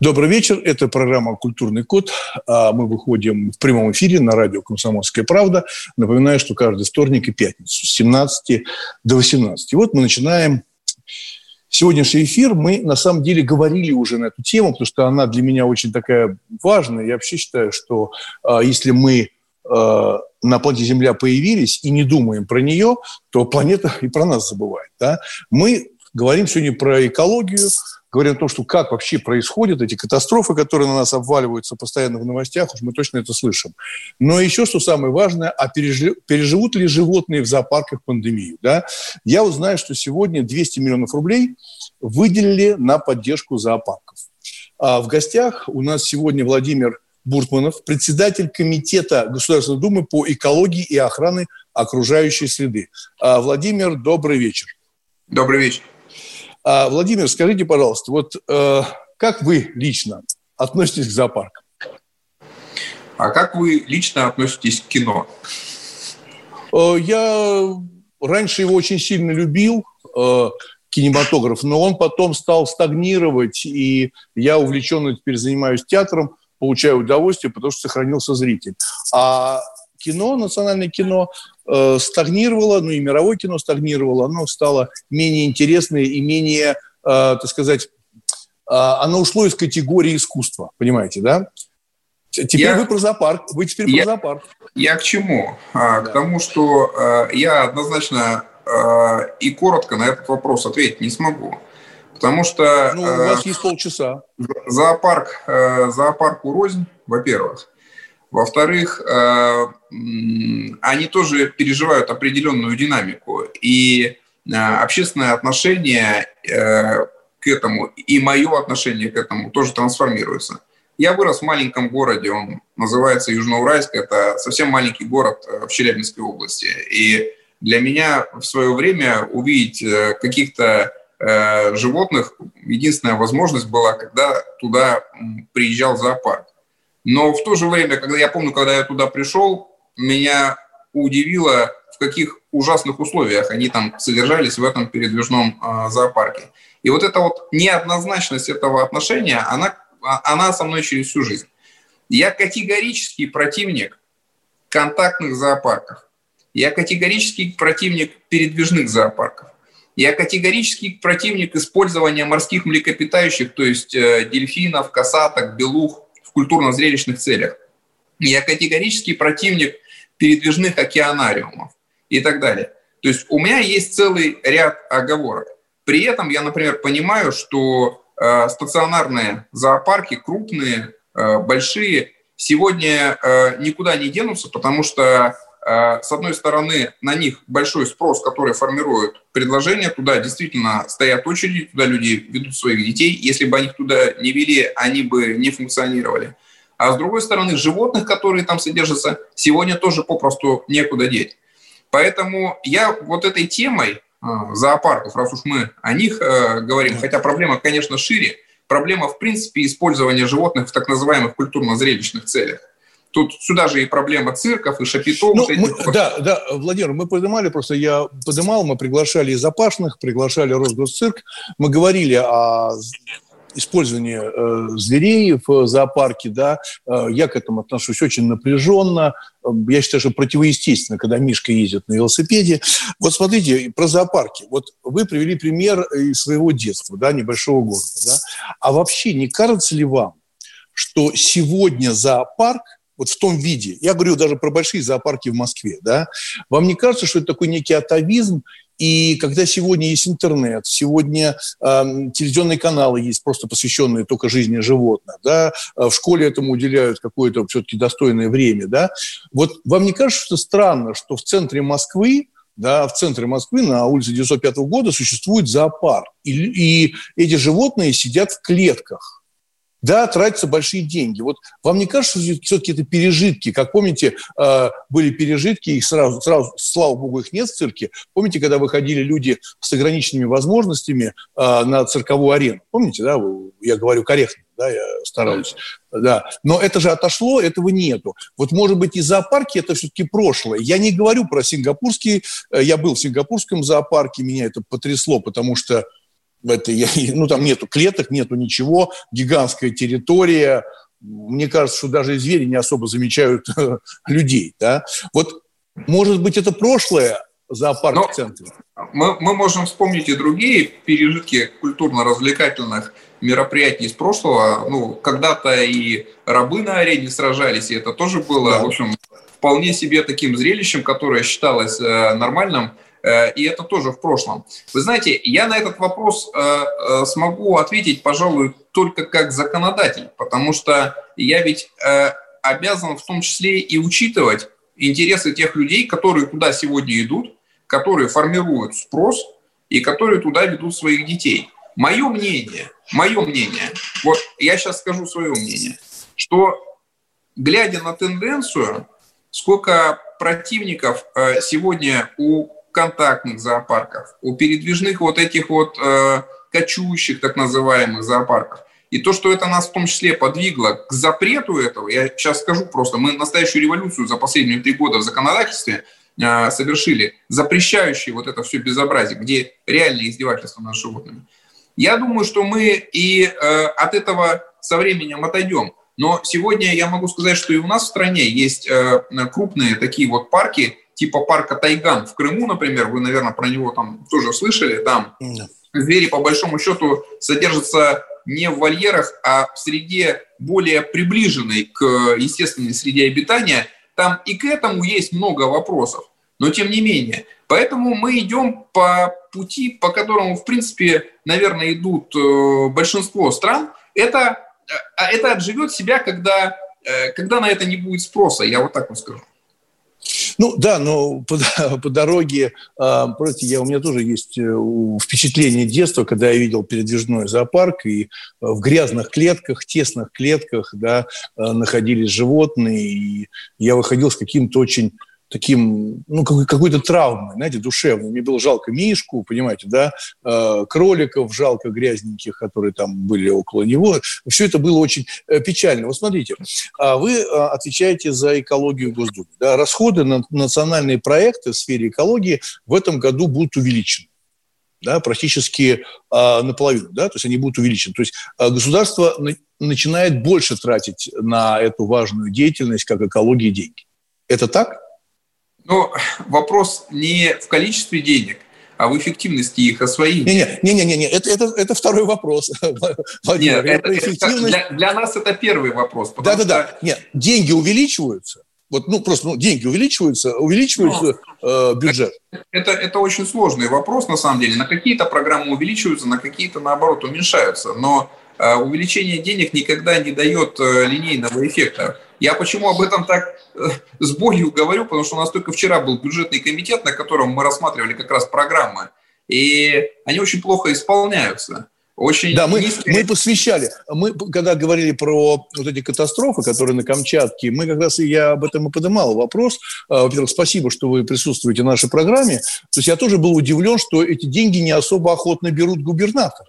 Добрый вечер. Это программа «Культурный код». А Мы выходим в прямом эфире на радио «Комсомольская правда». Напоминаю, что каждый вторник и пятницу с 17 до 18. И вот мы начинаем сегодняшний эфир. Мы, на самом деле, говорили уже на эту тему, потому что она для меня очень такая важная. Я вообще считаю, что а, если мы а, на планете Земля появились и не думаем про нее, то планета и про нас забывает. Да? Мы говорим сегодня про экологию, говорим о том, что как вообще происходят эти катастрофы, которые на нас обваливаются постоянно в новостях, уж мы точно это слышим. Но еще, что самое важное, а переживут ли животные в зоопарках пандемию? Да? Я узнаю, что сегодня 200 миллионов рублей выделили на поддержку зоопарков. А в гостях у нас сегодня Владимир Буртманов, председатель Комитета Государственной Думы по экологии и охране окружающей среды. А, Владимир, добрый вечер. Добрый вечер. А, Владимир, скажите, пожалуйста, вот э, как вы лично относитесь к зоопаркам? А как вы лично относитесь к кино? Э, я раньше его очень сильно любил, э, кинематограф, но он потом стал стагнировать, и я увлеченно теперь занимаюсь театром, получаю удовольствие, потому что сохранился зритель. А кино, национальное кино, э, стагнировало, ну и мировое кино стагнировало, оно стало менее интересное и менее, э, так сказать, э, оно ушло из категории искусства, понимаете, да? Теперь я, вы про зоопарк, вы теперь я, про зоопарк. Я к чему? А, да. К тому, что э, я однозначно э, и коротко на этот вопрос ответить не смогу. Потому что... Ну, у вас э, есть полчаса. Зоопарк, э, зоопарку рознь, во-первых. Во-вторых, э, они тоже переживают определенную динамику. И э, общественное отношение э, к этому, и мое отношение к этому тоже трансформируется. Я вырос в маленьком городе, он называется Южноуральск, это совсем маленький город в Челябинской области. И для меня в свое время увидеть каких-то животных, единственная возможность была, когда туда приезжал зоопарк. Но в то же время, когда я помню, когда я туда пришел, меня удивило, в каких ужасных условиях они там содержались в этом передвижном э, зоопарке. И вот эта вот неоднозначность этого отношения, она, она со мной через всю жизнь. Я категорический противник контактных зоопарков. Я категорический противник передвижных зоопарков. Я категорический противник использования морских млекопитающих, то есть э, дельфинов, касаток, белух культурно-зрелищных целях. Я категорический противник передвижных океанариумов и так далее. То есть у меня есть целый ряд оговорок. При этом я, например, понимаю, что э, стационарные зоопарки, крупные, э, большие, сегодня э, никуда не денутся, потому что с одной стороны, на них большой спрос, который формирует предложение, туда действительно стоят очереди, туда люди ведут своих детей. Если бы они их туда не вели, они бы не функционировали. А с другой стороны, животных, которые там содержатся, сегодня тоже попросту некуда деть. Поэтому я вот этой темой э, зоопарков, раз уж мы о них э, говорим, хотя проблема, конечно, шире, проблема, в принципе, использования животных в так называемых культурно-зрелищных целях. Тут сюда же и проблема цирков, и шапитов. Ну, мы, да, да, Владимир, мы поднимали, просто я поднимал, мы приглашали из опашных, приглашали Росгосцирк, мы говорили о использовании э, зверей в зоопарке, да, э, я к этому отношусь очень напряженно. Я считаю, что противоестественно, когда Мишка ездит на велосипеде. Вот смотрите, про зоопарки. Вот вы привели пример из своего детства, да, небольшого города, да. А вообще не кажется ли вам, что сегодня зоопарк вот в том виде. Я говорю даже про большие зоопарки в Москве. Да? Вам не кажется, что это такой некий атовизм, и когда сегодня есть интернет, сегодня э, телевизионные каналы есть, просто посвященные только жизни животных, да, в школе этому уделяют какое-то все-таки достойное время, да, вот вам не кажется, что странно, что в центре Москвы да, в центре Москвы на улице 905 года существует зоопарк, и, и эти животные сидят в клетках, Да, тратятся большие деньги. Вот вам не кажется, что все-таки это пережитки? Как помните, э, были пережитки, их сразу, сразу, слава богу, их нет в цирке. Помните, когда выходили люди с ограниченными возможностями э, на цирковую арену? Помните, да, я говорю корректно, да, я стараюсь. Да. Но это же отошло, этого нету. Вот, может быть, и зоопарки – это все-таки прошлое. Я не говорю про сингапурский. Э, я был в сингапурском зоопарке, меня это потрясло, потому что это, ну, там нету клеток, нету ничего, гигантская территория. Мне кажется, что даже звери не особо замечают людей. Да? Вот, может быть, это прошлое зоопарк в центре? Мы, мы можем вспомнить и другие пережитки культурно-развлекательных мероприятий из прошлого. Ну, когда-то и рабы на арене сражались, и это тоже было, да. в общем, вполне себе таким зрелищем, которое считалось э, нормальным. Э, и это тоже в прошлом. Вы знаете, я на этот вопрос э, э, смогу ответить, пожалуй, только как законодатель, потому что я ведь обязан в том числе и учитывать интересы тех людей, которые туда сегодня идут, которые формируют спрос и которые туда ведут своих детей. Мое мнение, мое мнение, вот я сейчас скажу свое мнение, что глядя на тенденцию, сколько противников сегодня у контактных зоопарков, у передвижных вот этих вот э, кочующих так называемых зоопарков. И то, что это нас в том числе подвигло к запрету этого, я сейчас скажу просто, мы настоящую революцию за последние три года в законодательстве э, совершили, запрещающие вот это все безобразие, где реальное издевательство над животными. Я думаю, что мы и э, от этого со временем отойдем. Но сегодня я могу сказать, что и у нас в стране есть э, крупные такие вот парки, типа парка Тайган в Крыму, например, вы, наверное, про него там тоже слышали, там да. звери по большому счету содержатся не в вольерах, а в среде более приближенной к естественной среде обитания. Там и к этому есть много вопросов. Но тем не менее. Поэтому мы идем по пути, по которому, в принципе, наверное, идут э, большинство стран. Это, э, это отживет себя, когда, э, когда на это не будет спроса, я вот так вот скажу. Ну да, но по, по дороге, э, против, я, у меня тоже есть э, впечатление детства, когда я видел передвижной зоопарк, и в грязных клетках, тесных клетках да, э, находились животные, и я выходил с каким-то очень таким, ну, какой-то травмой, знаете, душевной. Мне было жалко Мишку, понимаете, да, э, кроликов жалко грязненьких, которые там были около него. Все это было очень э, печально. Вот смотрите, а вы э, отвечаете за экологию в. Да? Расходы на национальные проекты в сфере экологии в этом году будут увеличены да, практически э, наполовину, да, то есть они будут увеличены. То есть э, государство на, начинает больше тратить на эту важную деятельность, как экология, деньги. Это так? Но вопрос не в количестве денег, а в эффективности их освоения. Не-не, не, это, это, это второй вопрос. Нет, это, это, для, для нас это первый вопрос. Да-да-да. Нет, деньги увеличиваются, вот, ну, просто ну, деньги увеличиваются, увеличивается ну, э, бюджет. Это, это очень сложный вопрос, на самом деле. На какие-то программы увеличиваются, на какие-то, наоборот, уменьшаются. Но э, увеличение денег никогда не дает э, линейного эффекта. Я почему об этом так э, с болью говорю, потому что у нас только вчера был бюджетный комитет, на котором мы рассматривали как раз программы, и они очень плохо исполняются. Очень да, мы, мы посвящали. Мы, когда говорили про вот эти катастрофы, которые на Камчатке, мы как раз и я об этом и поднимал вопрос. А, во-первых, спасибо, что вы присутствуете в нашей программе. То есть я тоже был удивлен, что эти деньги не особо охотно берут губернаторы.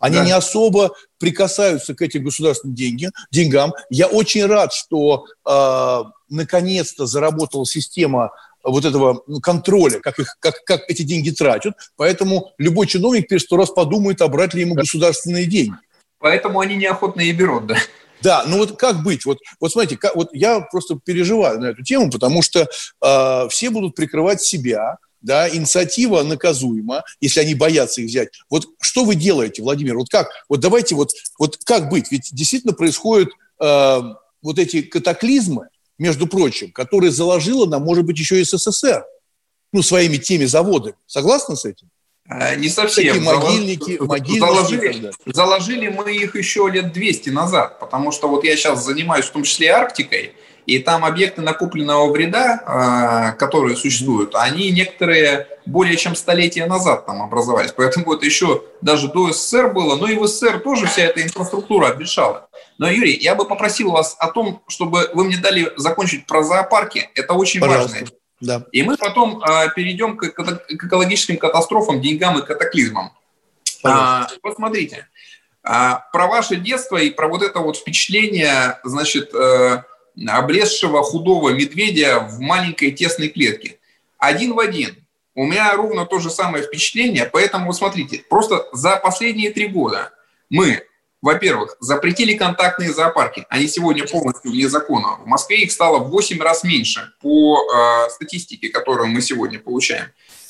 Они да. не особо прикасаются к этим государственным деньги, деньгам. Я очень рад, что э, наконец-то заработала система вот этого ну, контроля, как, их, как, как эти деньги тратят. Поэтому любой чиновник перед сто раз подумает, а брать ли ему государственные деньги. Поэтому они неохотно и берут, да. Да, ну вот как быть? Вот, вот смотрите, как, вот я просто переживаю на эту тему, потому что э, все будут прикрывать себя, да, инициатива наказуема, если они боятся их взять. Вот что вы делаете, Владимир? Вот как? Вот давайте вот, вот как быть? Ведь действительно происходят э, вот эти катаклизмы, между прочим, которые заложила нам, может быть, еще и СССР, ну, своими теми заводами. Согласны с этим? Э, не совсем. Такие могильники, могильники заложили, заложили мы их еще лет 200 назад, потому что вот я сейчас занимаюсь в том числе Арктикой, и там объекты накопленного вреда, а, которые существуют, они некоторые более чем столетия назад там образовались. Поэтому это еще даже до СССР было. Но и в СССР тоже вся эта инфраструктура обветшала. Но, Юрий, я бы попросил вас о том, чтобы вы мне дали закончить про зоопарки. Это очень Пожалуйста. важно. Да. И мы потом а, перейдем к, к экологическим катастрофам, деньгам и катаклизмам. А, вот смотрите, а, про ваше детство и про вот это вот впечатление, значит, э, облезшего худого медведя в маленькой тесной клетке. Один в один. У меня ровно то же самое впечатление, поэтому вот смотрите, просто за последние три года мы, во-первых, запретили контактные зоопарки. Они сегодня полностью вне закона. В Москве их стало в 8 раз меньше по э, статистике, которую мы сегодня получаем.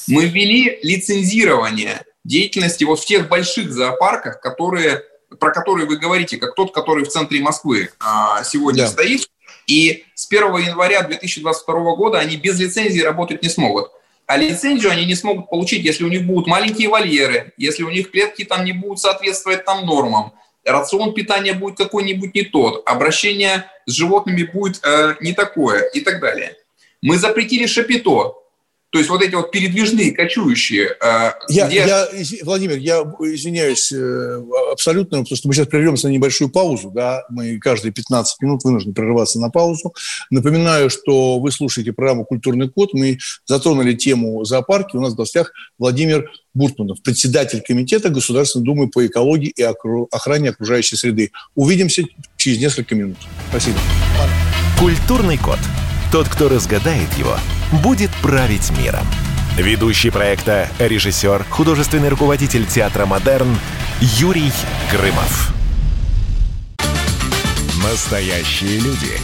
Мы ввели лицензирование деятельности вот в тех больших зоопарках, которые, про которые вы говорите, как тот, который в центре Москвы э, сегодня да. стоит. И с 1 января 2022 года они без лицензии работать не смогут. А лицензию они не смогут получить, если у них будут маленькие вольеры, если у них клетки там не будут соответствовать там нормам, рацион питания будет какой-нибудь не тот, обращение с животными будет э, не такое и так далее. Мы запретили шапито, то есть вот эти вот передвижные, кочующие. Э, я, где... я, Владимир, я извиняюсь э, абсолютно, потому что мы сейчас прервемся на небольшую паузу. Да? Мы каждые 15 минут вынуждены прерываться на паузу. Напоминаю, что вы слушаете программу «Культурный код». Мы затронули тему зоопарки. У нас в гостях Владимир Буртманов, председатель Комитета Государственной Думы по экологии и охране окружающей среды. Увидимся через несколько минут. Спасибо. «Культурный код». Тот, кто разгадает его – будет править миром. Ведущий проекта, режиссер, художественный руководитель театра «Модерн» Юрий Грымов. Настоящие люди.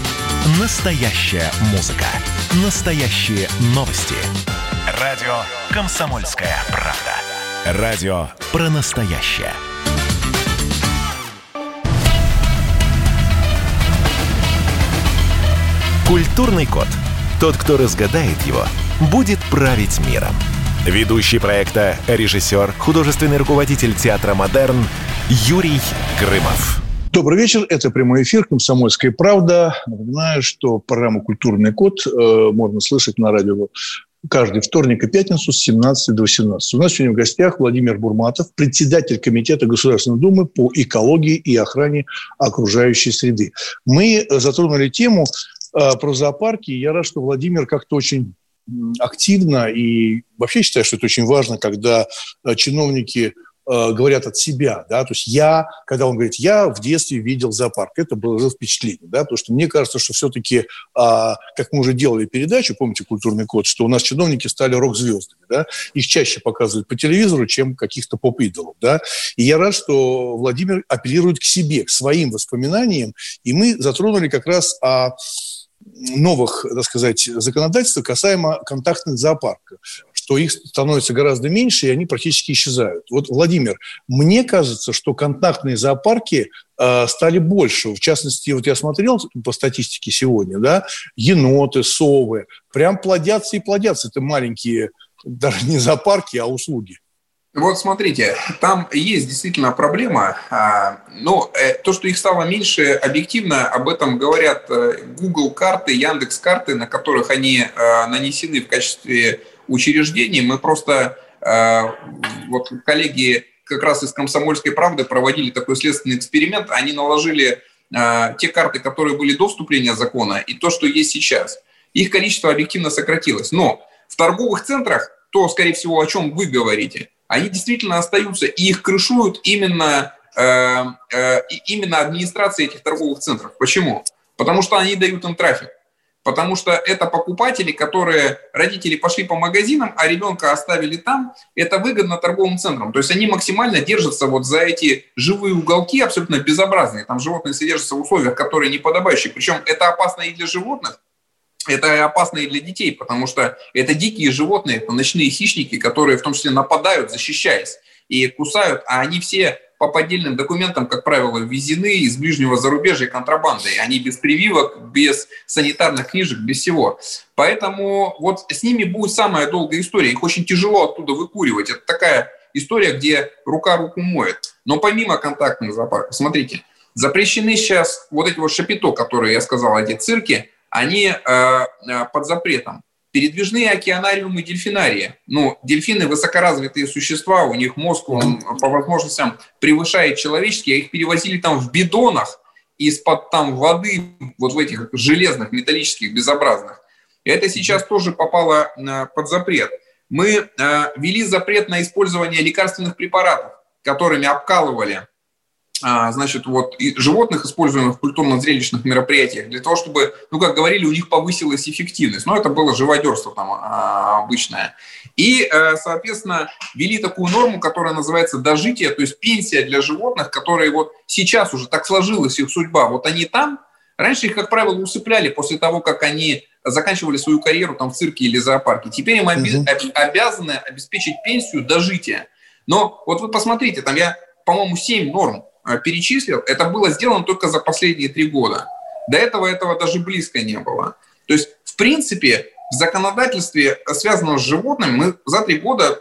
Настоящая музыка. Настоящие новости. Радио «Комсомольская правда». Радио про настоящее. Культурный код – тот, кто разгадает его, будет править миром. Ведущий проекта, режиссер, художественный руководитель театра «Модерн» Юрий Грымов. Добрый вечер. Это прямой эфир «Комсомольская правда». Напоминаю, что программу «Культурный код» э, можно слышать на радио каждый вторник и пятницу с 17 до 18. У нас сегодня в гостях Владимир Бурматов, председатель Комитета Государственной Думы по экологии и охране окружающей среды. Мы затронули тему про зоопарки. Я рад, что Владимир как-то очень активно и вообще считаю, что это очень важно, когда э, чиновники э, говорят от себя, да, то есть я, когда он говорит, я в детстве видел зоопарк, это было впечатление, да, потому что мне кажется, что все-таки, а, как мы уже делали передачу, помните «Культурный код», что у нас чиновники стали рок-звездами, да, их чаще показывают по телевизору, чем каких-то поп-идолов, да, и я рад, что Владимир апеллирует к себе, к своим воспоминаниям, и мы затронули как раз о новых, так сказать, законодательств касаемо контактных зоопарков что их становится гораздо меньше, и они практически исчезают. Вот, Владимир, мне кажется, что контактные зоопарки э, стали больше. В частности, вот я смотрел по статистике сегодня, да, еноты, совы, прям плодятся и плодятся. Это маленькие, даже не зоопарки, а услуги. Вот смотрите, там есть действительно проблема, а, но э, то, что их стало меньше, объективно об этом говорят э, Google карты, Яндекс карты, на которых они э, нанесены в качестве учреждений. Мы просто, вот коллеги как раз из «Комсомольской правды» проводили такой следственный эксперимент. Они наложили те карты, которые были до вступления закона, и то, что есть сейчас. Их количество объективно сократилось. Но в торговых центрах, то, скорее всего, о чем вы говорите – они действительно остаются, и их крышуют именно, э, э, именно администрация этих торговых центров. Почему? Потому что они дают им трафик. Потому что это покупатели, которые, родители пошли по магазинам, а ребенка оставили там, это выгодно торговым центрам. То есть они максимально держатся вот за эти живые уголки, абсолютно безобразные. Там животные содержатся в условиях, которые неподобающие. Причем это опасно и для животных, это опасно и для детей, потому что это дикие животные, это ночные хищники, которые в том числе нападают, защищаясь, и кусают, а они все по поддельным документам, как правило, ввезены из ближнего зарубежья контрабандой. Они без прививок, без санитарных книжек, без всего. Поэтому вот с ними будет самая долгая история. Их очень тяжело оттуда выкуривать. Это такая история, где рука руку моет. Но помимо контактных зоопарков, смотрите, запрещены сейчас вот эти вот шапито, которые я сказал, эти цирки, они э, э, под запретом. Передвижные океанариумы дельфинарии. Ну, дельфины высокоразвитые существа, у них мозг он, по возможностям превышает человеческий, их перевозили там в бидонах из-под там воды, вот в этих железных, металлических, безобразных. И это сейчас тоже попало э, под запрет. Мы ввели запрет на использование лекарственных препаратов, которыми обкалывали значит, вот, и животных, используемых в культурно-зрелищных мероприятиях, для того, чтобы, ну, как говорили, у них повысилась эффективность. Но это было живодерство там а, обычное. И, э, соответственно, ввели такую норму, которая называется дожитие, то есть пенсия для животных, которые вот сейчас уже так сложилась их судьба. Вот они там, раньше их, как правило, усыпляли после того, как они заканчивали свою карьеру там в цирке или зоопарке. Теперь им оби- обязаны обеспечить пенсию дожития. Но вот вы посмотрите, там я, по-моему, 7 норм перечислил, это было сделано только за последние три года. До этого этого даже близко не было. То есть, в принципе, в законодательстве, связанном с животными, мы за три года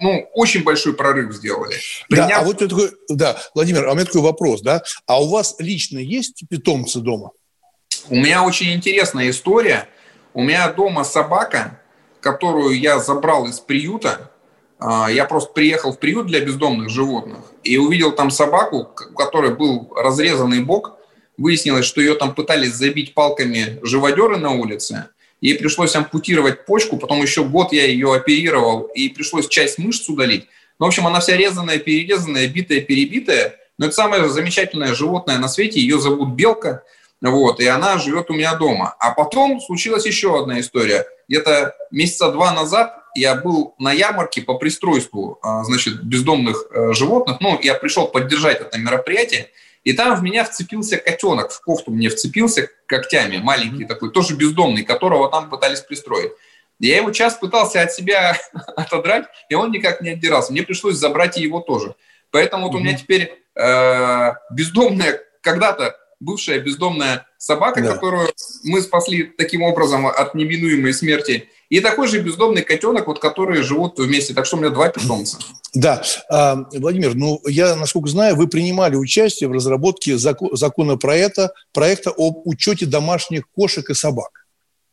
ну, очень большой прорыв сделали. Приняв... Да, а вот такой, да, Владимир, а у меня такой вопрос, да, а у вас лично есть питомцы дома? У меня очень интересная история. У меня дома собака, которую я забрал из приюта, а, я просто приехал в приют для бездомных животных и увидел там собаку, у которой был разрезанный бок. Выяснилось, что ее там пытались забить палками живодеры на улице. Ей пришлось ампутировать почку, потом еще год я ее оперировал, и пришлось часть мышц удалить. Ну, в общем, она вся резаная, перерезанная, битая, перебитая. Но это самое замечательное животное на свете, ее зовут Белка. Вот, и она живет у меня дома. А потом случилась еще одна история. Где-то месяца два назад я был на ярмарке по пристройству, а, значит, бездомных э, животных. Ну, я пришел поддержать это мероприятие, и там в меня вцепился котенок, в кофту мне вцепился когтями, маленький такой, тоже бездомный, которого там пытались пристроить. Я его час пытался от себя отодрать, и он никак не отдирался. Мне пришлось забрать и его тоже. Поэтому вот у меня теперь э, бездомная когда-то бывшая бездомная собака, да. которую мы спасли таким образом от неминуемой смерти, и такой же бездомный котенок, вот, которые живут вместе. Так что у меня два питомца. Да. А, Владимир, ну, я, насколько знаю, вы принимали участие в разработке законопроекта проекта об учете домашних кошек и собак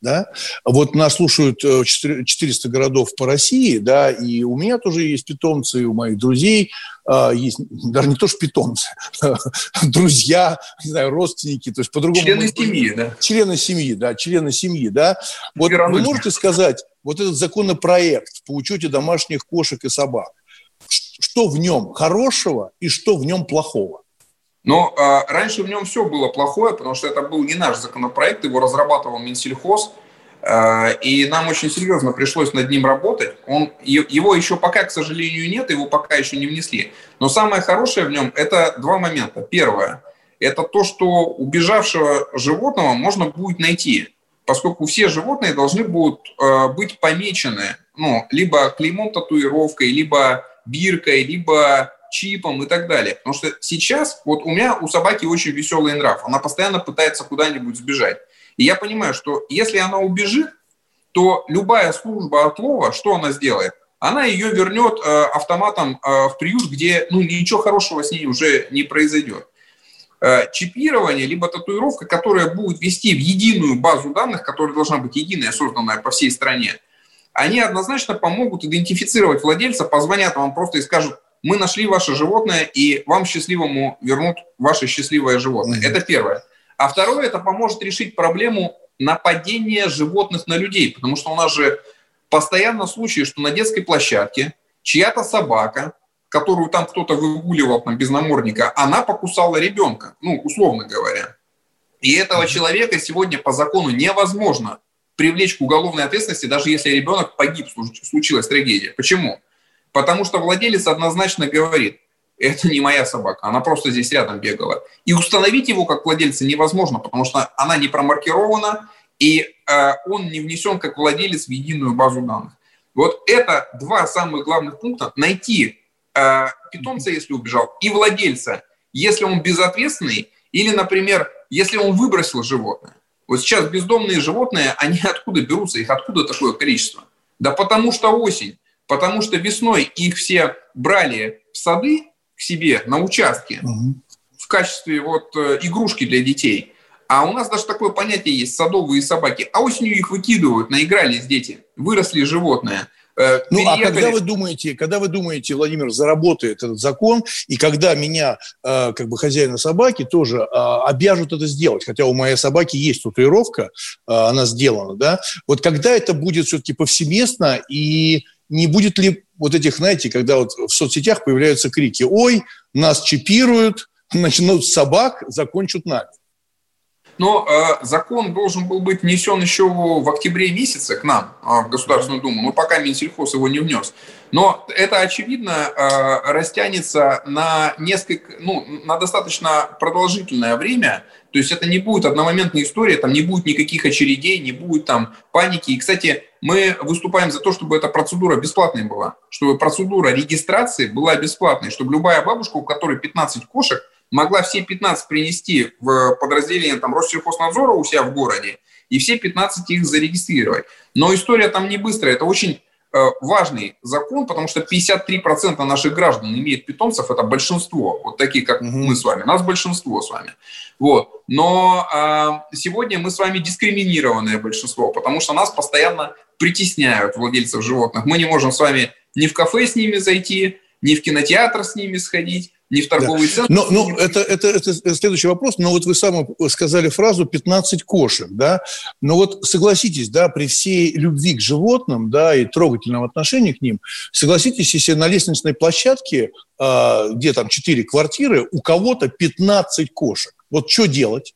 да, вот нас слушают 400 э, городов по России, да, и у меня тоже есть питомцы, и у моих друзей а, есть, даже не то что питомцы, друзья, не знаю, родственники, то есть по-другому. Члены семьи, да. Члены семьи, да, члены семьи, да. Вот вы можете сказать, вот этот законопроект по учете домашних кошек и собак, что в нем хорошего и что в нем плохого? Но э, раньше в нем все было плохое, потому что это был не наш законопроект, его разрабатывал Минсельхоз, э, и нам очень серьезно пришлось над ним работать. Он, его еще пока, к сожалению, нет, его пока еще не внесли. Но самое хорошее в нем – это два момента. Первое – это то, что убежавшего животного можно будет найти, поскольку все животные должны будут э, быть помечены ну, либо клеймом татуировкой, либо биркой, либо чипом и так далее. Потому что сейчас, вот у меня у собаки очень веселый нрав, она постоянно пытается куда-нибудь сбежать. И я понимаю, что если она убежит, то любая служба отлова, что она сделает? Она ее вернет э, автоматом э, в приют, где ну, ничего хорошего с ней уже не произойдет. Э, чипирование, либо татуировка, которая будет вести в единую базу данных, которая должна быть единая, созданная по всей стране, они однозначно помогут идентифицировать владельца, позвонят вам просто и скажут, мы нашли ваше животное, и вам счастливому вернут ваше счастливое животное. Mm-hmm. Это первое. А второе, это поможет решить проблему нападения животных на людей, потому что у нас же постоянно случаи, что на детской площадке чья-то собака, которую там кто-то выгуливал там, без намордника, она покусала ребенка, ну, условно говоря. И этого человека сегодня по закону невозможно привлечь к уголовной ответственности, даже если ребенок погиб, случилась трагедия. Почему? Потому что владелец однозначно говорит, это не моя собака, она просто здесь рядом бегала. И установить его как владельца невозможно, потому что она не промаркирована, и э, он не внесен как владелец в единую базу данных. Вот это два самых главных пункта. Найти э, питомца, если убежал, и владельца, если он безответственный, или, например, если он выбросил животное. Вот сейчас бездомные животные, они откуда берутся, их откуда такое количество? Да потому что осень. Потому что весной их все брали в сады к себе на участке угу. в качестве вот э, игрушки для детей. А у нас даже такое понятие есть – садовые собаки. А осенью их выкидывают, наигрались дети, выросли животные – Э, ну, а когда вы думаете, когда вы думаете, Владимир, заработает этот закон, и когда меня, э, как бы хозяина собаки, тоже э, обяжут это сделать, хотя у моей собаки есть татуировка, она сделана, да, вот когда это будет все-таки повсеместно, и не будет ли вот этих, знаете, когда вот в соцсетях появляются крики «Ой, нас чипируют, начнут собак, закончат нами». Но э, закон должен был быть внесен еще в октябре месяце к нам, э, в Государственную Думу, но пока Минсельхоз его не внес. Но это, очевидно, э, растянется на несколько, ну, на достаточно продолжительное время. То есть это не будет одномоментная история, там не будет никаких очередей, не будет там паники. И, кстати, мы выступаем за то, чтобы эта процедура бесплатной была, чтобы процедура регистрации была бесплатной, чтобы любая бабушка, у которой 15 кошек, могла все 15 принести в подразделение там, Россельхознадзора у себя в городе и все 15 их зарегистрировать. Но история там не быстрая, это очень э, важный закон, потому что 53% наших граждан имеют питомцев, это большинство, вот такие, как мы с вами, нас большинство с вами. Вот. Но э, сегодня мы с вами дискриминированное большинство, потому что нас постоянно притесняют владельцев животных. Мы не можем с вами ни в кафе с ними зайти, ни в кинотеатр с ними сходить, не в торговый да. центр. Но, но это, это, это следующий вопрос. Но вот вы сами сказали фразу «15 кошек», да? Но вот согласитесь, да, при всей любви к животным, да, и трогательном отношении к ним, согласитесь, если на лестничной площадке, э, где там 4 квартиры, у кого-то 15 кошек. Вот что делать?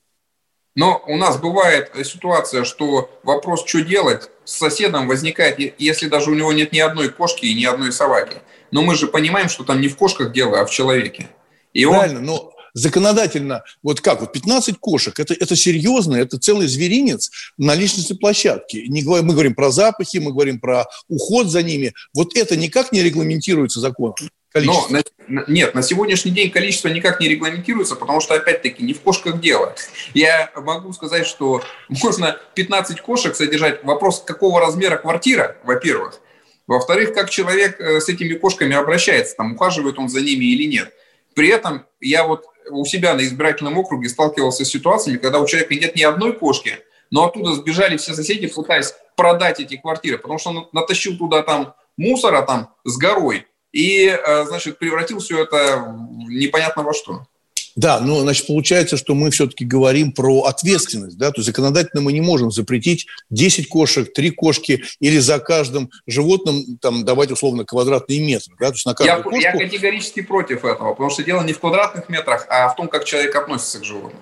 Но у нас бывает ситуация, что вопрос, что делать, с соседом возникает, если даже у него нет ни одной кошки и ни одной собаки но мы же понимаем, что там не в кошках дело, а в человеке. И Правильно, он... но законодательно, вот как, вот 15 кошек, это, это серьезно, это целый зверинец на личностной площадке. Не, мы говорим про запахи, мы говорим про уход за ними. Вот это никак не регламентируется законом. Количество. Но, на, нет, на сегодняшний день количество никак не регламентируется, потому что, опять-таки, не в кошках дело. Я могу сказать, что можно 15 кошек содержать. Вопрос, какого размера квартира, во-первых. Во-вторых, как человек э, с этими кошками обращается, там, ухаживает он за ними или нет. При этом я вот у себя на избирательном округе сталкивался с ситуациями, когда у человека нет ни одной кошки, но оттуда сбежали все соседи, пытаясь продать эти квартиры, потому что он натащил туда там мусора там с горой и, э, значит, превратил все это непонятно во что. Да, но, значит, получается, что мы все-таки говорим про ответственность, да, то есть законодательно мы не можем запретить 10 кошек, 3 кошки или за каждым животным там давать условно квадратные метры, да, то есть на каждую я, кошку... Я категорически против этого, потому что дело не в квадратных метрах, а в том, как человек относится к животным.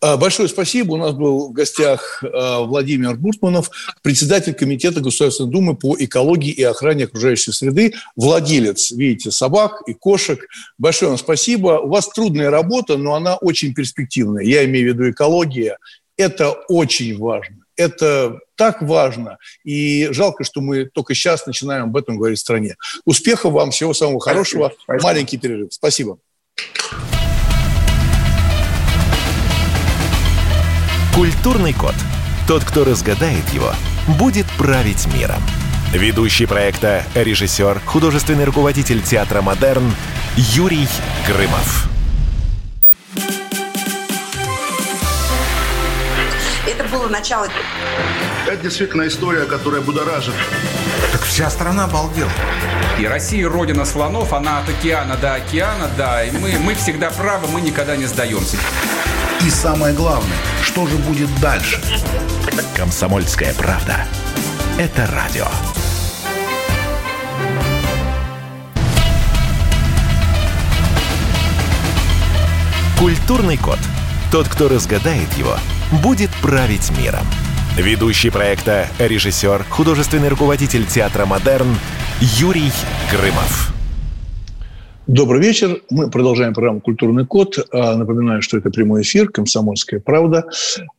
А, большое спасибо. У нас был в гостях а, Владимир Буртманов, председатель Комитета Государственной Думы по экологии и охране окружающей среды, владелец, видите, собак и кошек. Большое вам спасибо. У вас трудная работа, но она очень перспективная. Я имею в виду экология. Это очень важно. Это так важно. И жалко, что мы только сейчас начинаем об этом говорить в стране. Успехов вам, всего самого хорошего. Спасибо. Маленький перерыв. Спасибо. Культурный код. Тот, кто разгадает его, будет править миром. Ведущий проекта, режиссер, художественный руководитель театра «Модерн» Юрий Грымов. Это было начало. Это действительно история, которая будоражит. Так вся страна обалдела. И Россия родина слонов, она от океана до океана, да. И мы, мы всегда правы, мы никогда не сдаемся. И самое главное, что же будет дальше? Комсомольская правда. Это радио. Культурный код. Тот, кто разгадает его, будет править миром. Ведущий проекта, режиссер, художественный руководитель театра «Модерн» Юрий Грымов. Добрый вечер. Мы продолжаем программу «Культурный код». А, напоминаю, что это прямой эфир «Комсомольская правда».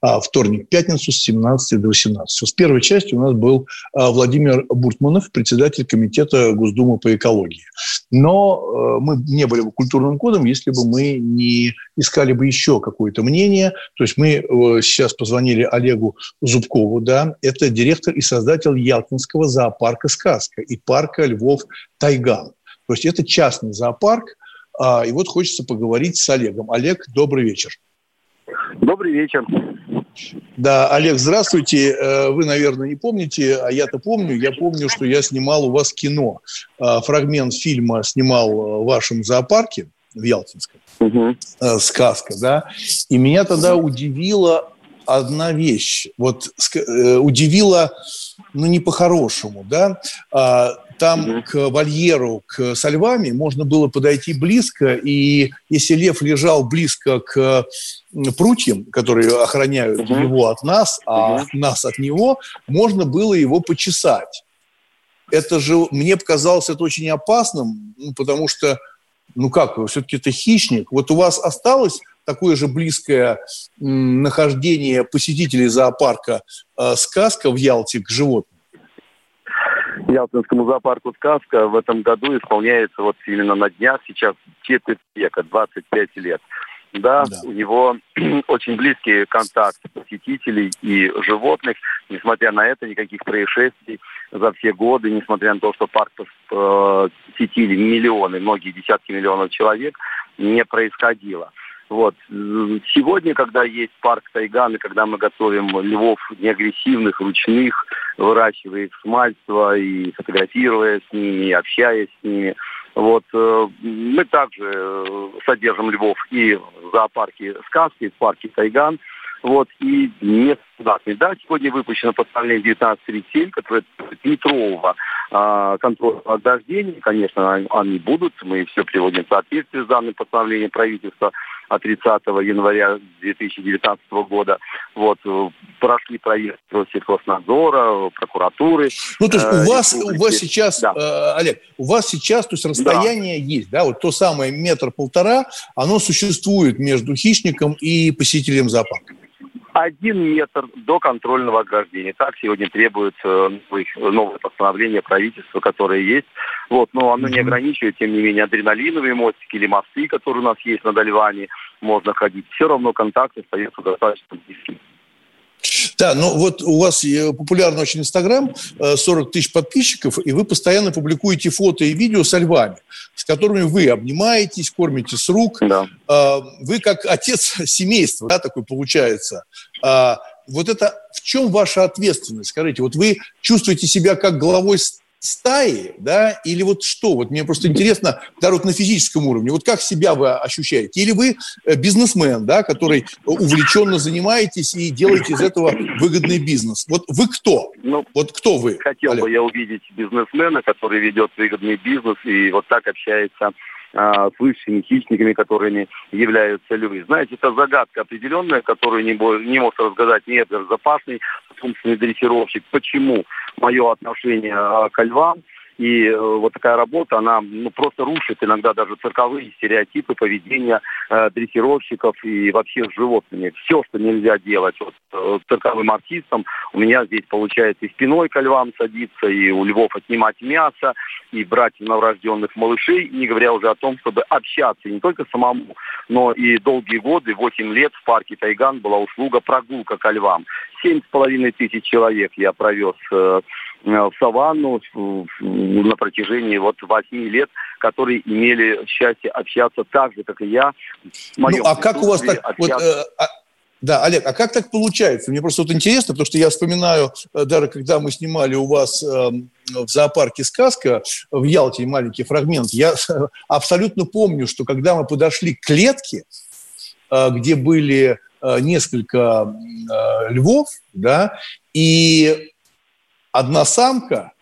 А, вторник, пятницу с 17 до 18. В первой части у нас был а, Владимир Буртманов, председатель комитета Госдумы по экологии. Но мы не были бы культурным кодом, если бы мы не искали бы еще какое-то мнение. То есть мы сейчас позвонили Олегу Зубкову, да, это директор и создатель Ялтинского зоопарка «Сказка» и парка Львов Тайган. То есть это частный зоопарк, а, и вот хочется поговорить с Олегом. Олег, добрый вечер. Добрый вечер. Да, Олег, здравствуйте. Э, вы, наверное, не помните, а я-то помню. Я помню, что я снимал у вас кино. А, фрагмент фильма снимал в вашем зоопарке в Ялтинском. Угу. Сказка, да. И меня тогда удивила одна вещь. Вот э, удивила, ну, не по-хорошему, да. А, там к вольеру, к со львами можно было подойти близко, и если лев лежал близко к прутьям, которые охраняют угу. его от нас, а угу. нас от него, можно было его почесать. Это же, мне показалось это очень опасным, ну, потому что, ну как, все-таки это хищник. Вот у вас осталось такое же близкое нахождение посетителей зоопарка э, сказка в Ялте к животным? Ялтинскому зоопарку «Сказка» в этом году исполняется вот именно на днях сейчас четверть века, 25 лет. Да, да, у него очень близкий контакт посетителей и животных. Несмотря на это, никаких происшествий за все годы, несмотря на то, что парк посетили миллионы, многие десятки миллионов человек, не происходило. Вот. Сегодня, когда есть парк Тайган, и когда мы готовим львов неагрессивных, ручных, выращивая их с мальства и фотографируя с ними, и общаясь с ними, вот, э, мы также э, содержим львов и в зоопарке «Сказки», в парке «Тайган», вот, и не стандартный. Да, сегодня выпущено постановление 1937, которое метрового а, контроля ограждений. Конечно, они будут. Мы все приводим в соответствие с данным постановлением правительства от 30 января 2019 года. Вот, э, прошли проверки Россельхознадзора, прокуратуры. Ну, то есть у э, вас, у вас сейчас, да. э, Олег, у вас сейчас, то есть расстояние да. есть, да, вот то самое метр-полтора, оно существует между хищником и посетителем зоопарка один метр до контрольного ограждения. Так сегодня требует э, новое постановление правительства, которое есть. Вот, но оно не ограничивает, тем не менее, адреналиновые мостики или мосты, которые у нас есть на Дальване, можно ходить. Все равно контакт остается достаточно близким. Да, ну вот у вас э, популярный очень Инстаграм, 40 э, тысяч подписчиков, и вы постоянно публикуете фото и видео со львами, с которыми вы обнимаетесь, кормите с рук. Да. А, вы как отец семейства, да, такой получается. А, вот это в чем ваша ответственность? Скажите, вот вы чувствуете себя как главой стаи, да, или вот что? Вот мне просто интересно, да, вот на физическом уровне, вот как себя вы ощущаете? Или вы э, бизнесмен, да, который увлеченно занимаетесь и делаете из этого выгодный бизнес? Вот вы кто? Ну, вот кто вы? Хотел Олег? бы я увидеть бизнесмена, который ведет выгодный бизнес и вот так общается а, с высшими хищниками, которыми являются львы. Знаете, это загадка определенная, которую не, не мог разгадать ни Эдгар Запасный, умственный дрессировщик. Почему мое отношение а, к львам и э, вот такая работа, она ну, просто рушит иногда даже цирковые стереотипы поведения э, дрессировщиков и вообще с животными. Все, что нельзя делать вот, э, цирковым артистам, у меня здесь получается и спиной к львам садиться, и у львов отнимать мясо, и брать новорожденных малышей, не говоря уже о том, чтобы общаться не только самому, но и долгие годы, 8 лет в парке Тайган была услуга прогулка ко львам. Семь с половиной тысяч человек я провез э, в саванну на протяжении вот восьми лет, которые имели счастье общаться так же, как и я. ну, а как у вас так... Вот, э, а, да, Олег, а как так получается? Мне просто вот интересно, потому что я вспоминаю, э, даже когда мы снимали у вас э, в зоопарке «Сказка» в Ялте маленький фрагмент, я абсолютно помню, что когда мы подошли к клетке, э, где были э, несколько э, львов, да, и одна самка,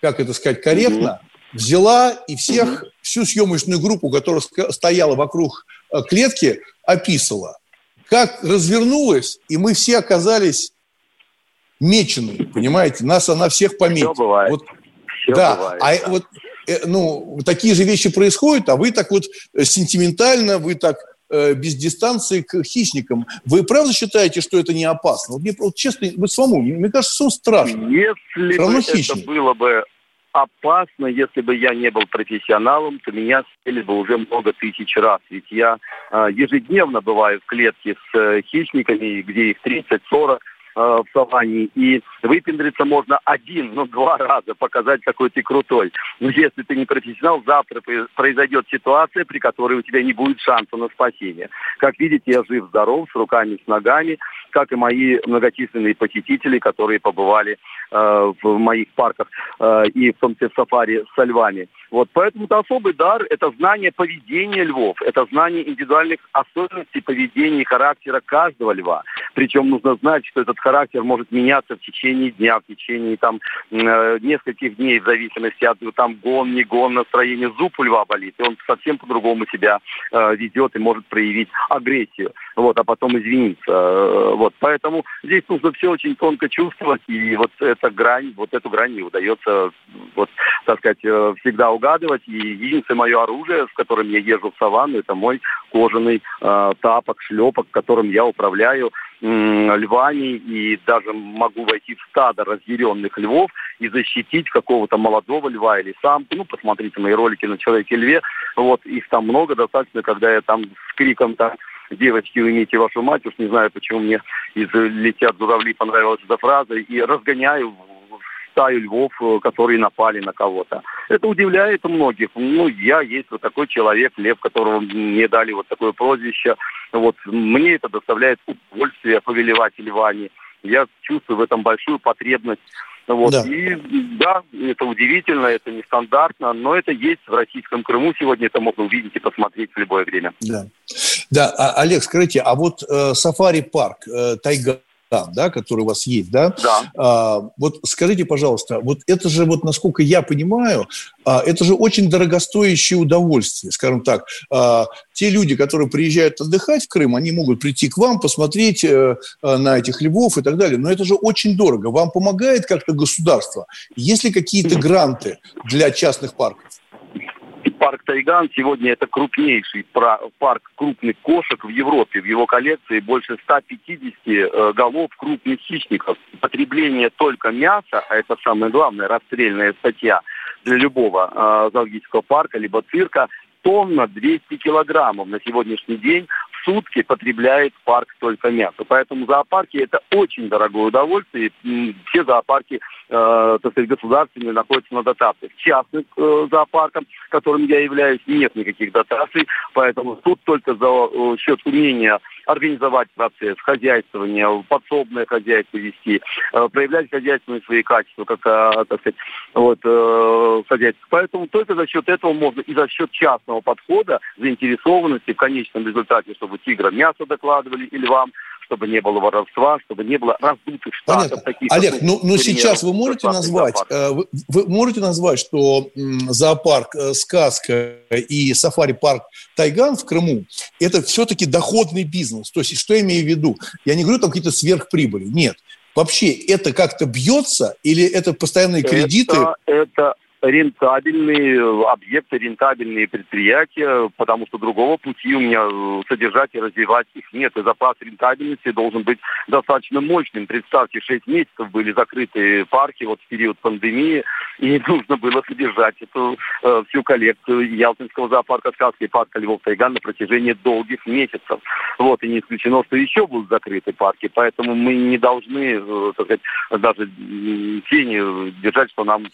как это сказать корректно, взяла и всех, всю съемочную группу, которая стояла вокруг э, клетки, описала. Как развернулась, и мы все оказались мечены, понимаете? Нас она всех пометила. Все бывает. Вот, Все да, бывает, а да. вот э, ну, такие же вещи происходят, а вы так вот сентиментально, вы так э, без дистанции к хищникам. Вы правда считаете, что это не опасно? Вот мне вот, честно, вот самому, мне кажется, все страшно. Если бы это было бы опасно, если бы я не был профессионалом, то меня съели бы уже много тысяч раз. Ведь я э, ежедневно бываю в клетке с э, хищниками, где их 30-40, Э, в саванне, и выпендриться можно один, ну, два раза, показать, какой ты крутой. Но если ты не профессионал, завтра произойдет ситуация, при которой у тебя не будет шанса на спасение. Как видите, я жив-здоров, с руками, с ногами, как и мои многочисленные посетители, которые побывали э, в моих парках э, и в том числе в сафари со львами. Вот, поэтому это особый дар, это знание поведения львов, это знание индивидуальных особенностей поведения и характера каждого льва. Причем нужно знать, что этот характер может меняться в течение дня, в течение там э, нескольких дней, в зависимости от там гон, не гон, настроения. Зуб у льва болит, и он совсем по-другому себя э, ведет и может проявить агрессию, вот, а потом извиниться. Э, вот, поэтому здесь нужно все очень тонко чувствовать, и вот эта грань, вот эту грань не удается, вот, так сказать, э, всегда угадывать. И единственное мое оружие, с которым я езжу в саванну, это мой кожаный э, тапок, шлепок, которым я управляю львами и даже могу войти в стадо разъяренных львов и защитить какого-то молодого льва или самку. Ну, посмотрите мои ролики на Человеке-льве. Вот, их там много достаточно, когда я там с криком там девочки, уймите вашу мать, уж не знаю, почему мне из «Летят журавли» понравилась эта фраза, и разгоняю стаю львов, э, которые напали на кого-то. Это удивляет многих. Ну, я есть вот такой человек, лев, которого мне дали вот такое прозвище. Вот мне это доставляет удовольствие повелевать львами. Я чувствую в этом большую потребность. Вот. Да. И да, это удивительно, это нестандартно, но это есть в российском Крыму сегодня, это можно увидеть и посмотреть в любое время. Да, да а, Олег, скажите, а вот э, сафари-парк, э, тайга, да, который у вас есть, да? Да. А, вот скажите, пожалуйста, вот это же, вот насколько я понимаю, а, это же очень дорогостоящее удовольствие, скажем так. А, те люди, которые приезжают отдыхать в Крым, они могут прийти к вам, посмотреть а, на этих львов и так далее, но это же очень дорого. Вам помогает как-то государство? Есть ли какие-то гранты для частных парков? Парк Тайган сегодня это крупнейший парк крупных кошек в Европе. В его коллекции больше 150 э, голов крупных хищников. Потребление только мяса, а это самое главное, расстрельная статья для любого э, зоологического парка либо цирка, тонна 200 килограммов на сегодняшний день сутки потребляет парк только мясо. Поэтому зоопарки это очень дорогое удовольствие. Все зоопарки э, так сказать, государственные находятся на дотациях. Частных э, зоопаркам, которым я являюсь, нет никаких дотаций, поэтому тут только за э, счет умения организовать процесс хозяйствования, подсобное хозяйство вести, э, проявлять хозяйственные свои качества, как, э, так сказать, вот, э, хозяйство. Поэтому только за счет этого можно и за счет частного подхода, заинтересованности в конечном результате, чтобы тигра мясо докладывали или вам, чтобы не было воровства, чтобы не было раздутых штатов. Таких, Олег, ну, ну сейчас вы можете назвать, э, вы, вы можете назвать, что зоопарк э, «Сказка» и сафари-парк «Тайган» в Крыму – это все-таки доходный бизнес. То есть, что я имею в виду? Я не говорю там какие-то сверхприбыли, нет. Вообще это как-то бьется или это постоянные кредиты? Это, это рентабельные объекты, рентабельные предприятия, потому что другого пути у меня э, содержать и развивать их нет. И запас рентабельности должен быть достаточно мощным. Представьте, 6 месяцев были закрыты парки вот в период пандемии, и нужно было содержать эту э, всю коллекцию Ялтинского зоопарка сказки парка Львов Тайган на протяжении долгих месяцев. Вот, и не исключено, что еще будут закрыты парки, поэтому мы не должны, э, так сказать, даже тени держать, что нам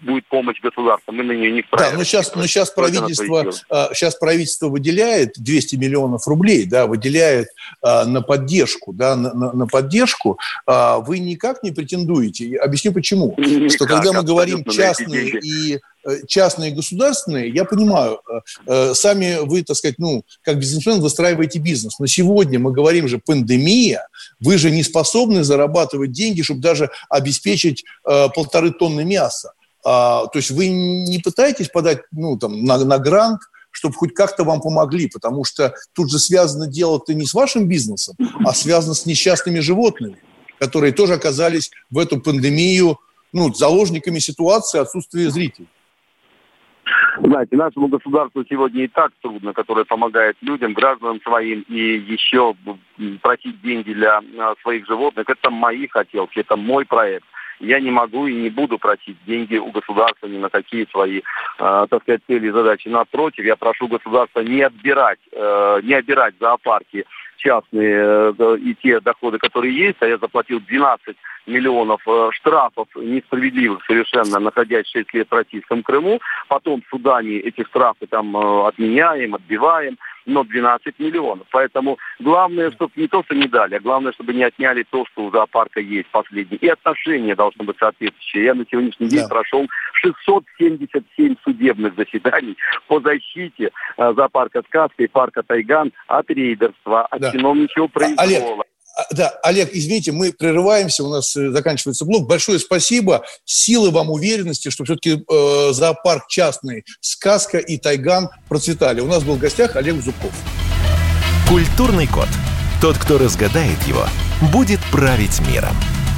будет помощь помощь государства, мы на нее не вправе. Да, но сейчас, но сейчас правительство, сейчас а, правительство выделяет 200 миллионов рублей, да, выделяет а, на поддержку, да, на, на, на поддержку. А, вы никак не претендуете. Объясню почему. Никак, что когда мы говорим частные и э, частные и государственные, я понимаю, э, э, сами вы, так сказать, ну, как бизнесмен выстраиваете бизнес. Но сегодня мы говорим же пандемия, вы же не способны зарабатывать деньги, чтобы даже обеспечить полторы тонны мяса. А, то есть вы не пытаетесь подать ну, там, на, на грант, чтобы хоть как-то вам помогли, потому что тут же связано дело-то не с вашим бизнесом, а связано с несчастными животными, которые тоже оказались в эту пандемию ну, заложниками ситуации отсутствия зрителей. Знаете, нашему государству сегодня и так трудно, которое помогает людям, гражданам своим, и еще просить деньги для а, своих животных. Это мои хотелки, это мой проект я не могу и не буду просить деньги у государства ни на какие свои, э, так сказать, цели и задачи. Напротив, я прошу государства не отбирать, э, не отбирать зоопарки частные э, и те доходы, которые есть, а я заплатил 12 миллионов э, штрафов несправедливых совершенно, находясь 6 лет в Российском Крыму. Потом в Судане эти штрафы там э, отменяем, отбиваем но 12 миллионов. Поэтому главное, чтобы не то, что не дали, а главное, чтобы не отняли то, что у зоопарка есть последнее. И отношения должны быть соответствующие. Я на сегодняшний день да. прошел 677 судебных заседаний по защите зоопарка «Сказка» и парка «Тайган» от рейдерства, от да. чиновничьего произвола. Олег, а, да, Олег, извините, мы прерываемся, у нас э, заканчивается блок. Большое спасибо. Силы вам уверенности, что все-таки э, зоопарк частный, сказка и тайган процветали. У нас был в гостях Олег Зубков. Культурный код. Тот, кто разгадает его, будет править миром.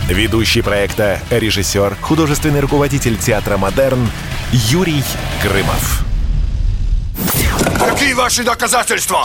Ведущий проекта, режиссер, художественный руководитель театра «Модерн» Юрий Грымов. Какие ваши доказательства?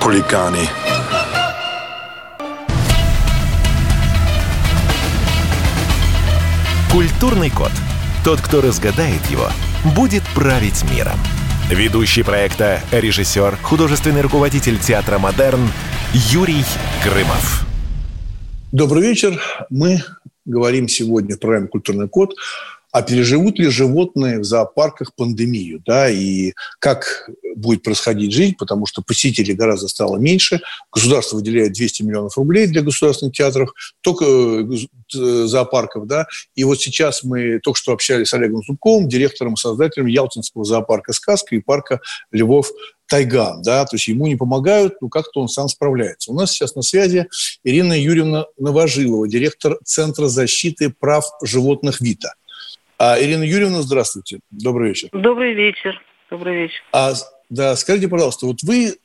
хулиганы. Культурный код. Тот, кто разгадает его, будет править миром. Ведущий проекта, режиссер, художественный руководитель театра «Модерн» Юрий Грымов. Добрый вечер. Мы говорим сегодня в программе «Культурный код» а переживут ли животные в зоопарках пандемию, да, и как будет происходить жизнь, потому что посетителей гораздо стало меньше. Государство выделяет 200 миллионов рублей для государственных театров, только э, зоопарков, да. И вот сейчас мы только что общались с Олегом Зубковым, директором и создателем Ялтинского зоопарка «Сказка» и парка Львов Тайган, да, то есть ему не помогают, но как-то он сам справляется. У нас сейчас на связи Ирина Юрьевна Новожилова, директор Центра защиты прав животных ВИТА. А, Ирина Юрьевна, здравствуйте. Добрый вечер. Добрый вечер. Добрый вечер. А, да, скажите, пожалуйста, вот вы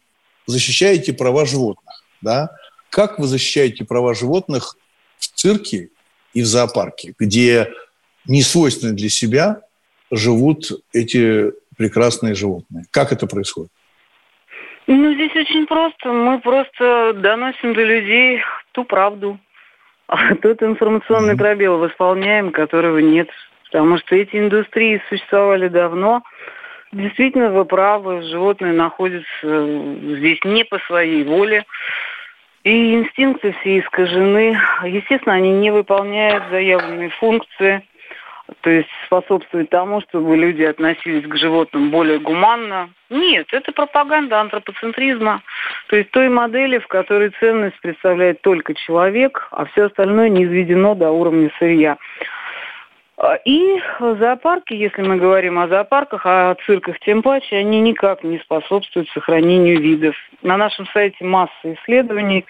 защищаете права животных, да? Как вы защищаете права животных в цирке и в зоопарке, где не свойственно для себя живут эти прекрасные животные? Как это происходит? Ну, здесь очень просто. Мы просто доносим до людей ту правду. А тот информационный пробел восполняем, которого нет потому что эти индустрии существовали давно. Действительно, вы правы, животные находятся э, здесь не по своей воле. И инстинкты все искажены. Естественно, они не выполняют заявленные функции, то есть способствуют тому, чтобы люди относились к животным более гуманно. Нет, это пропаганда антропоцентризма, то есть той модели, в которой ценность представляет только человек, а все остальное не изведено до уровня сырья. А, и зоопарки, если мы говорим о зоопарках, о цирках тем паче, они никак не способствуют сохранению видов. На нашем сайте масса исследований.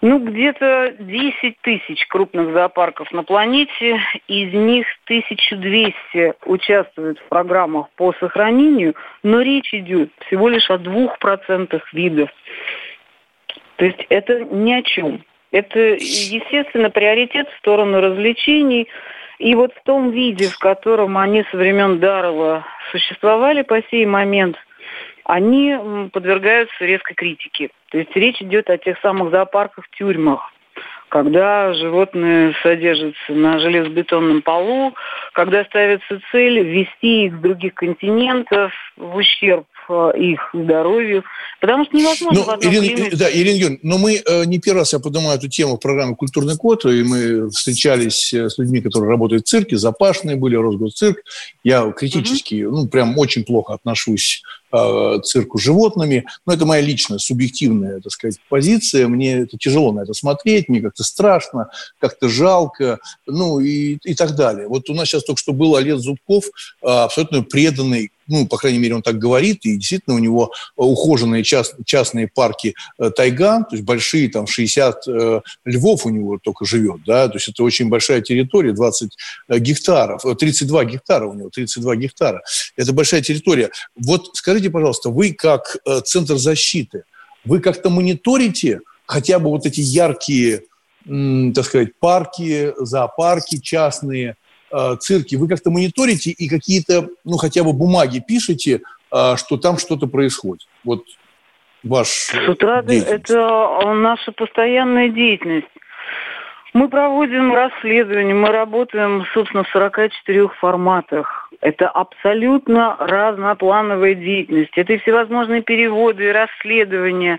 Ну, где-то 10 тысяч крупных зоопарков на планете, из них 1200 участвуют в программах по сохранению, но речь идет всего лишь о 2% видов. То есть это ни о чем. Это, естественно, приоритет в сторону развлечений – и вот в том виде, в котором они со времен Дарова существовали по сей момент, они подвергаются резкой критике. То есть речь идет о тех самых зоопарках, тюрьмах, когда животные содержатся на железобетонном полу, когда ставится цель ввести их с других континентов в ущерб их здоровью. Потому что невозможно ну, в одном Ирина, климате... Да, Ирина Юрьевна, но мы э, не первый раз я поднимаю эту тему в программе «Культурный код», и мы встречались э, с людьми, которые работают в цирке, запашные были, Росгосцирк. Я критически, mm-hmm. ну, прям очень плохо отношусь э, цирку с животными. Но это моя личная, субъективная, так сказать, позиция. Мне это тяжело на это смотреть, мне как-то страшно, как-то жалко, ну и, и так далее. Вот у нас сейчас только что был Олег Зубков, э, абсолютно преданный ну, по крайней мере, он так говорит, и действительно у него ухоженные част, частные парки э, тайга, то есть большие, там, 60 э, львов у него только живет, да, то есть это очень большая территория, 20 э, гектаров, 32 э, гектара у него, 32 гектара. Это большая территория. Вот скажите, пожалуйста, вы как э, Центр защиты, вы как-то мониторите хотя бы вот эти яркие, так сказать, парки, зоопарки частные – Э, цирки, вы как-то мониторите и какие-то, ну, хотя бы бумаги пишете, э, что там что-то происходит? Вот ваш С утра это наша постоянная деятельность. Мы проводим расследования, мы работаем, собственно, в 44 форматах. Это абсолютно разноплановая деятельность. Это и всевозможные переводы, и расследования,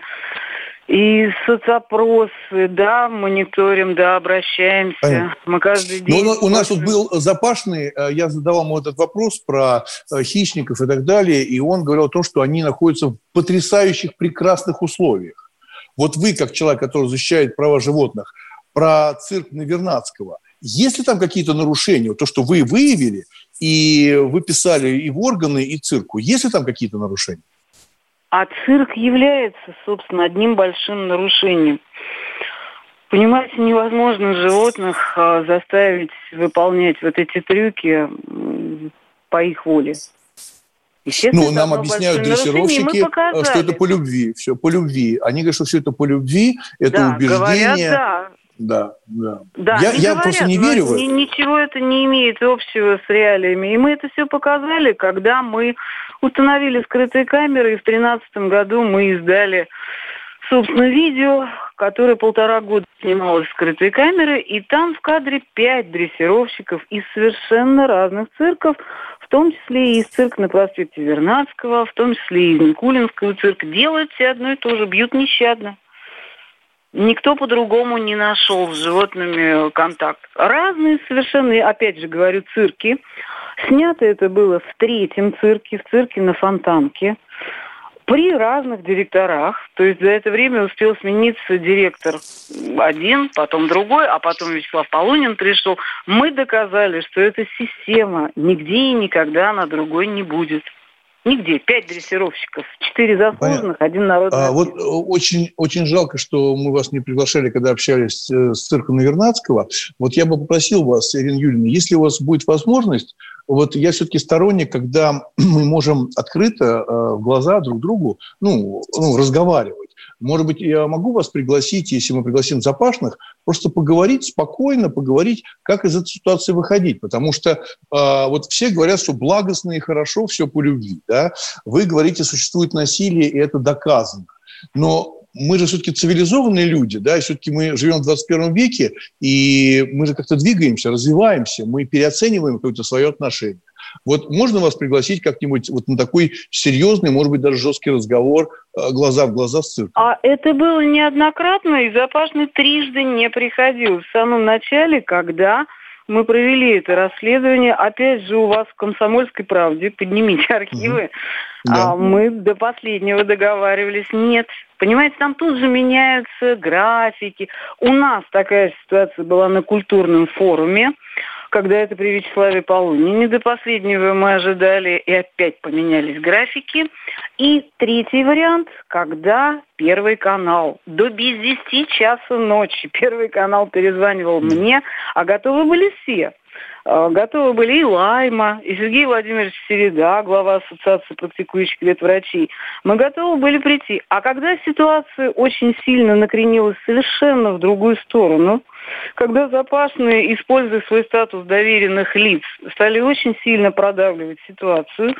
и соцопросы, да, мониторим, да, обращаемся. Понятно. Мы каждый день... Но у нас тут был Запашный, э, я задавал ему этот вопрос про э, хищников и так далее, и он говорил о том, что они находятся в потрясающих, прекрасных условиях. Вот вы, как человек, который защищает права животных, про цирк Навернадского, есть ли там какие-то нарушения? То, что вы выявили, и вы писали и в органы, и цирку, есть ли там какие-то нарушения? А цирк является, собственно, одним большим нарушением. Понимаете, невозможно животных а, заставить выполнять вот эти трюки по их воле. Ну, нам объясняют дрессировщики, что это по любви, все по любви. Они говорят, что все это по любви, это да, убеждение. Говорят, да. Да, да. да я я говорят, просто не верю в это. Ничего это не имеет общего с реалиями. И мы это все показали, когда мы установили скрытые камеры, и в 2013 году мы издали, собственно, видео, которое полтора года снималось скрытые камеры, и там в кадре пять дрессировщиков из совершенно разных цирков, в том числе и из цирка на проспекте Вернадского, в том числе и из Никулинского цирка, делают все одно и то же, бьют нещадно. Никто по-другому не нашел с животными контакт. Разные совершенно, опять же говорю, цирки. Снято это было в третьем цирке, в цирке на Фонтанке при разных директорах. То есть за это время успел смениться директор один, потом другой, а потом Вячеслав Полунин пришел. Мы доказали, что эта система нигде и никогда на другой не будет. Нигде. Пять дрессировщиков, четыре заслуженных, один народный. А, вот э, очень, очень жалко, что мы вас не приглашали, когда общались э, с цирком Навернадского. Вот я бы попросил вас, Ирина Юрьевна, если у вас будет возможность, вот я все-таки сторонник, когда мы можем открыто э, в глаза друг другу ну, ну, разговаривать. Может быть, я могу вас пригласить, если мы пригласим запашных, просто поговорить, спокойно поговорить, как из этой ситуации выходить. Потому что э, вот все говорят, что благостно и хорошо, все по любви. Да? Вы говорите, существует насилие, и это доказано. Но мы же все-таки цивилизованные люди, да, и все-таки мы живем в 21 веке, и мы же как-то двигаемся, развиваемся, мы переоцениваем какое-то свое отношение. Вот можно вас пригласить как-нибудь вот на такой серьезный, может быть, даже жесткий разговор э, глаза в глаза с цирком? А это было неоднократно, и Запашный трижды не приходил. В самом начале, когда мы провели это расследование, опять же, у вас в «Комсомольской правде», поднимите архивы, угу. да. а мы до последнего договаривались, нет. Понимаете, там тут же меняются графики. У нас такая ситуация была на культурном форуме когда это при Вячеславе Полунине. До последнего мы ожидали, и опять поменялись графики. И третий вариант, когда Первый канал до без 10 часа ночи Первый канал перезванивал мне, а готовы были все. А, готовы были и Лайма, и Сергей Владимирович Середа, глава Ассоциации практикующих ветврачей. Мы готовы были прийти. А когда ситуация очень сильно накренилась совершенно в другую сторону – когда запасные, используя свой статус доверенных лиц, стали очень сильно продавливать ситуацию.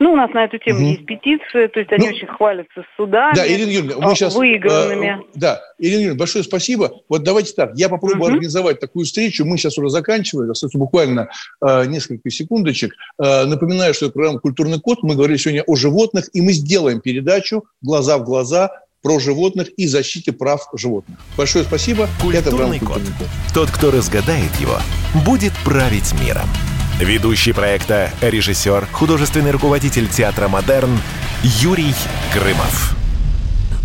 Ну, у нас на эту тему угу. есть петиция, то есть они ну, очень хвалятся судами, да, Ирина Юрьевна, мы сейчас, выигранными. Э, да, Ирина Юрьевна, большое спасибо. Вот давайте так, я попробую угу. организовать такую встречу. Мы сейчас уже заканчиваем, остается буквально э, несколько секундочек. Э, напоминаю, что это программа «Культурный код». Мы говорили сегодня о животных, и мы сделаем передачу «Глаза в глаза» про животных и защите прав животных. Большое спасибо. Культурный, это код. код. Тот, кто разгадает его, будет править миром. Ведущий проекта, режиссер, художественный руководитель театра «Модерн» Юрий Грымов.